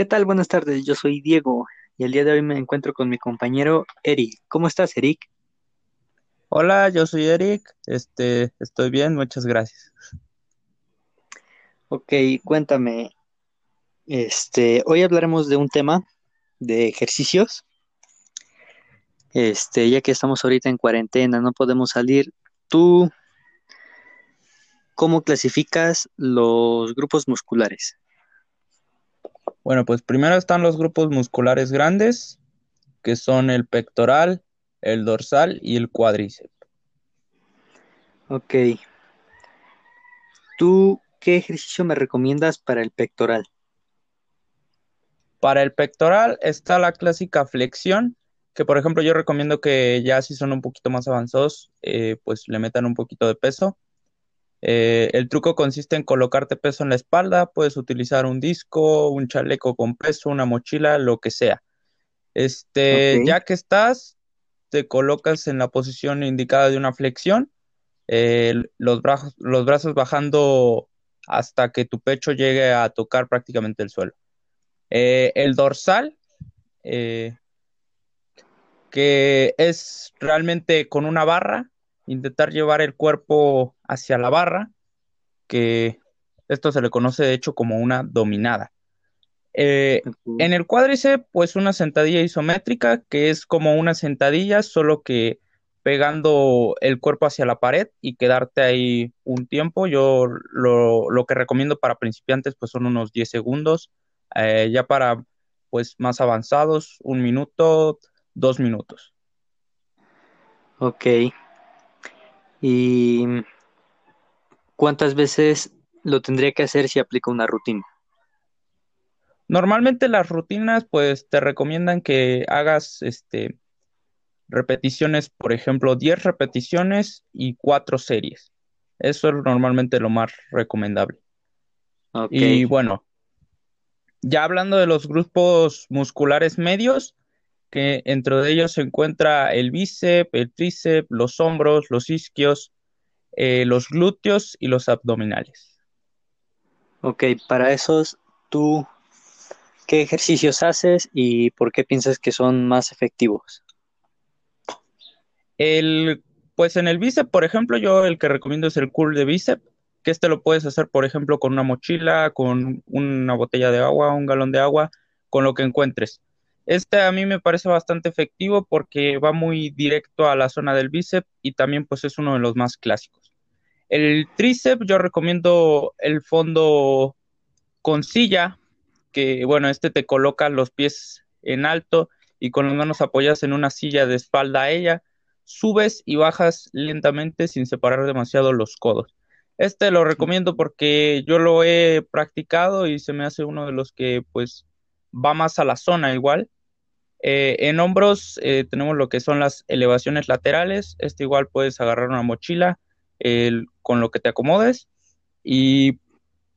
¿Qué tal? Buenas tardes, yo soy Diego y el día de hoy me encuentro con mi compañero Eric. ¿Cómo estás, Eric? Hola, yo soy Eric. Este, estoy bien, muchas gracias. Ok, cuéntame. Este, hoy hablaremos de un tema de ejercicios. Este, ya que estamos ahorita en cuarentena, no podemos salir. ¿Tú cómo clasificas los grupos musculares? Bueno, pues primero están los grupos musculares grandes, que son el pectoral, el dorsal y el cuádriceps. Ok. ¿Tú qué ejercicio me recomiendas para el pectoral? Para el pectoral está la clásica flexión, que por ejemplo yo recomiendo que ya si son un poquito más avanzados, eh, pues le metan un poquito de peso. Eh, el truco consiste en colocarte peso en la espalda, puedes utilizar un disco, un chaleco con peso, una mochila, lo que sea. Este, ya que estás, te colocas en la posición indicada de una flexión, eh, los, brazos, los brazos bajando hasta que tu pecho llegue a tocar prácticamente el suelo. Eh, el dorsal, que es realmente con una barra, intentar llevar el cuerpo hacia la barra, que esto se le conoce de hecho como una dominada. Eh, en el cuádriceps, pues una sentadilla isométrica, que es como una sentadilla, solo que pegando el cuerpo hacia la pared y quedarte ahí un tiempo. Yo lo, que recomiendo para principiantes, pues son unos 10 segundos. Eh, ya para pues más avanzados, un minuto, dos minutos. Ok. ¿Y cuántas veces lo tendría que hacer si aplico una rutina? Normalmente las rutinas pues te recomiendan que hagas este repeticiones, por ejemplo, 10 repeticiones y 4 series. Eso es normalmente lo más recomendable. Y bueno, ya hablando de los grupos musculares medios, que entre de ellos se encuentra el bíceps, el tríceps, los hombros, los isquios, eh, los glúteos y los abdominales. Ok, para esos, ¿tú qué ejercicios haces y por qué piensas que son más efectivos? El, pues en el bíceps, por ejemplo, yo el que recomiendo es el curl de bíceps, que este lo puedes hacer, por ejemplo, con una mochila, con una botella de agua, un galón de agua, con lo que encuentres. Este a mí me parece bastante efectivo porque va muy directo a la zona del bíceps y también pues es uno de los más clásicos. El tríceps yo recomiendo el fondo con silla, que bueno, este te coloca los pies en alto y con las manos apoyadas en una silla de espalda a ella, subes y bajas lentamente sin separar demasiado los codos. Este lo recomiendo porque yo lo he practicado y se me hace uno de los que pues va más a la zona igual. Eh, en hombros eh, tenemos lo que son las elevaciones laterales. Este igual puedes agarrar una mochila con lo que te acomodes. Y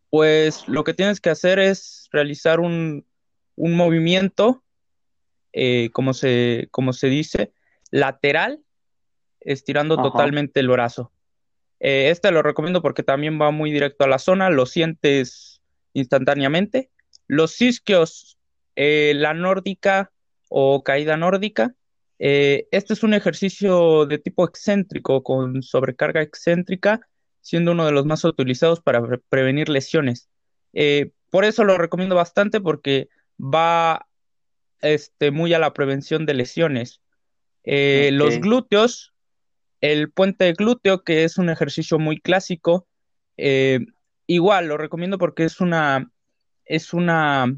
pues lo que tienes que hacer es realizar un, movimiento, eh, como, se, como se dice, lateral, estirando totalmente el brazo. este lo recomiendo porque también va muy directo a la zona, lo sientes instantáneamente. Los isquios la nórdica o caída nórdica. Eh, este es un ejercicio de tipo excéntrico con sobrecarga excéntrica, siendo uno de los más utilizados para prevenir lesiones. Eh, por eso lo recomiendo bastante porque va este, muy a la prevención de lesiones. Los glúteos, el puente glúteo, que es un ejercicio muy clásico, igual lo recomiendo porque es una, es una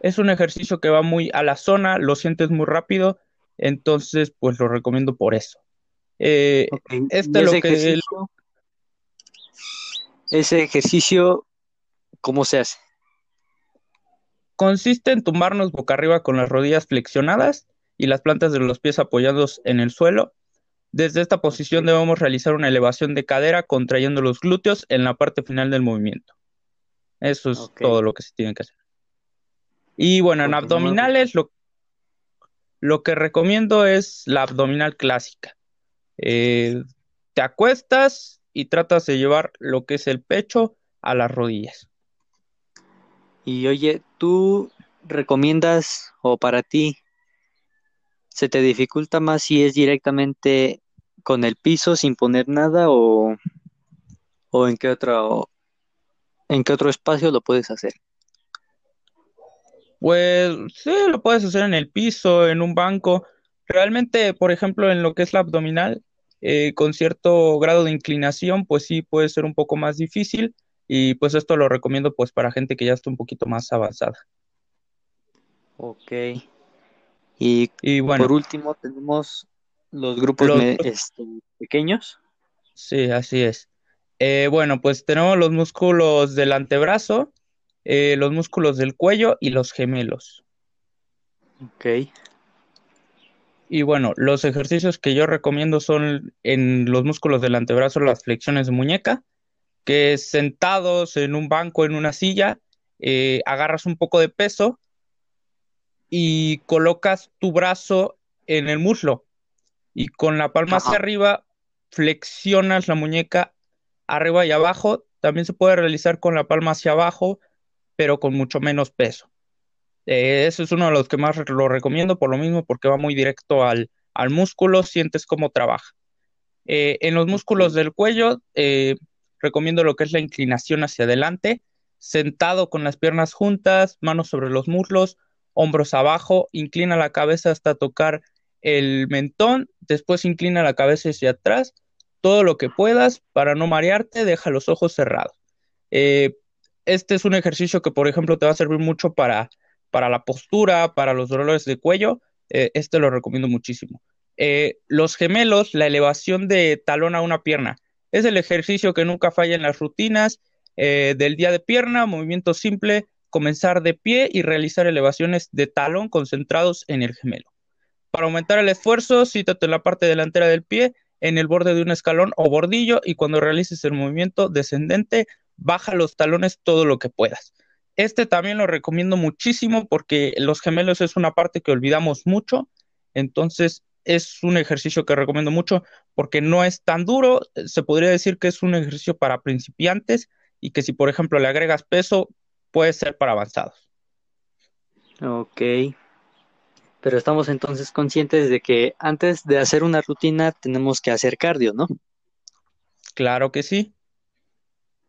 es un ejercicio que va muy a la zona, lo sientes muy rápido, entonces pues lo recomiendo por eso. Eh, este lo que ese ejercicio, ¿cómo se hace? Consiste en tumbarnos boca arriba con las rodillas flexionadas y las plantas de los pies apoyados en el suelo. Desde esta posición debemos realizar una elevación de cadera contrayendo los glúteos en la parte final del movimiento. Eso es todo lo que se tiene que hacer. Y bueno, en abdominales lo, lo que recomiendo es la abdominal clásica. Eh, te acuestas y tratas de llevar lo que es el pecho a las rodillas. Y oye, ¿tú recomiendas o para ti se te dificulta más si es directamente con el piso sin poner nada o, o en qué otro en qué otro espacio lo puedes hacer? Pues sí, lo puedes hacer en el piso, en un banco. Realmente, por ejemplo, en lo que es la abdominal, eh, con cierto grado de inclinación, pues sí puede ser un poco más difícil y pues esto lo recomiendo pues para gente que ya está un poquito más avanzada. Ok. Y, Y bueno, por último tenemos los grupos los, este, pequeños. sí, así es. Eh, bueno, pues tenemos los músculos del antebrazo, eh, los músculos del cuello y los gemelos. Ok. Y bueno, los ejercicios que yo recomiendo son en los músculos del antebrazo, las flexiones de muñeca, que sentados en un banco, en una silla, eh, agarras un poco de peso y colocas tu brazo en el muslo y con la palma hacia arriba flexionas la muñeca arriba y abajo. También se puede realizar con la palma hacia abajo, pero con mucho menos peso. Eh, ese es uno de los que más lo recomiendo por lo mismo, porque va muy directo al, al músculo, sientes cómo trabaja. Eh, en los músculos del cuello, eh, recomiendo lo que es la inclinación hacia adelante, sentado con las piernas juntas, manos sobre los muslos, hombros abajo, inclina la cabeza hasta tocar el mentón, después inclina la cabeza hacia atrás, todo lo que puedas para no marearte, deja los ojos cerrados. Eh, este es un ejercicio que, por ejemplo, te va a servir mucho para, para la postura, para los dolores de cuello. Eh, este lo recomiendo muchísimo. Eh, los gemelos, la elevación de talón a una pierna. Es el ejercicio que nunca falla en las rutinas eh, del día de pierna, movimiento simple, comenzar de pie y realizar elevaciones de talón concentrados en el gemelo. Para aumentar el esfuerzo, sítate en la parte delantera del pie, en el borde de un escalón o bordillo, y cuando realices el movimiento descendente, baja los talones todo lo que puedas. Este también lo recomiendo muchísimo porque los gemelos es una parte que olvidamos mucho, entonces es un ejercicio que recomiendo mucho porque no es tan duro, se podría decir que es un ejercicio para principiantes y que si por ejemplo le agregas peso, puede ser para avanzados. Ok. Pero estamos entonces conscientes de que antes de hacer una rutina tenemos que hacer cardio, ¿no? Claro que sí.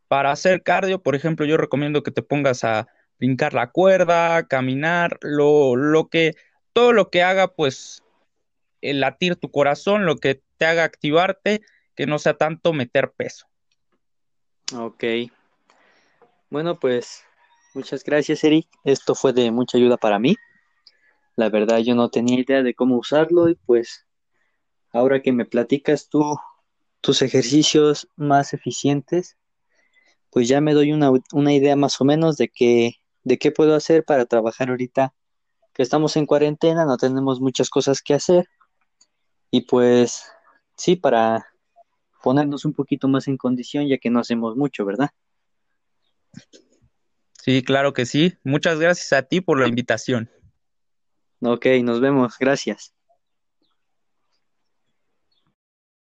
Para hacer cardio, por ejemplo, yo recomiendo que te pongas a brincar la cuerda, caminar, lo, lo que, todo lo que haga, pues, el latir tu corazón, lo que te haga activarte, que no sea tanto meter peso. Ok. Bueno, pues muchas gracias, Eric. Esto fue de mucha ayuda para mí. La verdad, yo no tenía idea de cómo usarlo y pues ahora que me platicas tú tus ejercicios más eficientes, pues ya me doy una, una idea más o menos de qué, de qué puedo hacer para trabajar ahorita que estamos en cuarentena, no tenemos muchas cosas que hacer y pues sí, para ponernos un poquito más en condición ya que no hacemos mucho, ¿verdad? Sí, claro que sí. Muchas gracias a ti por la invitación. Ok, nos vemos, gracias.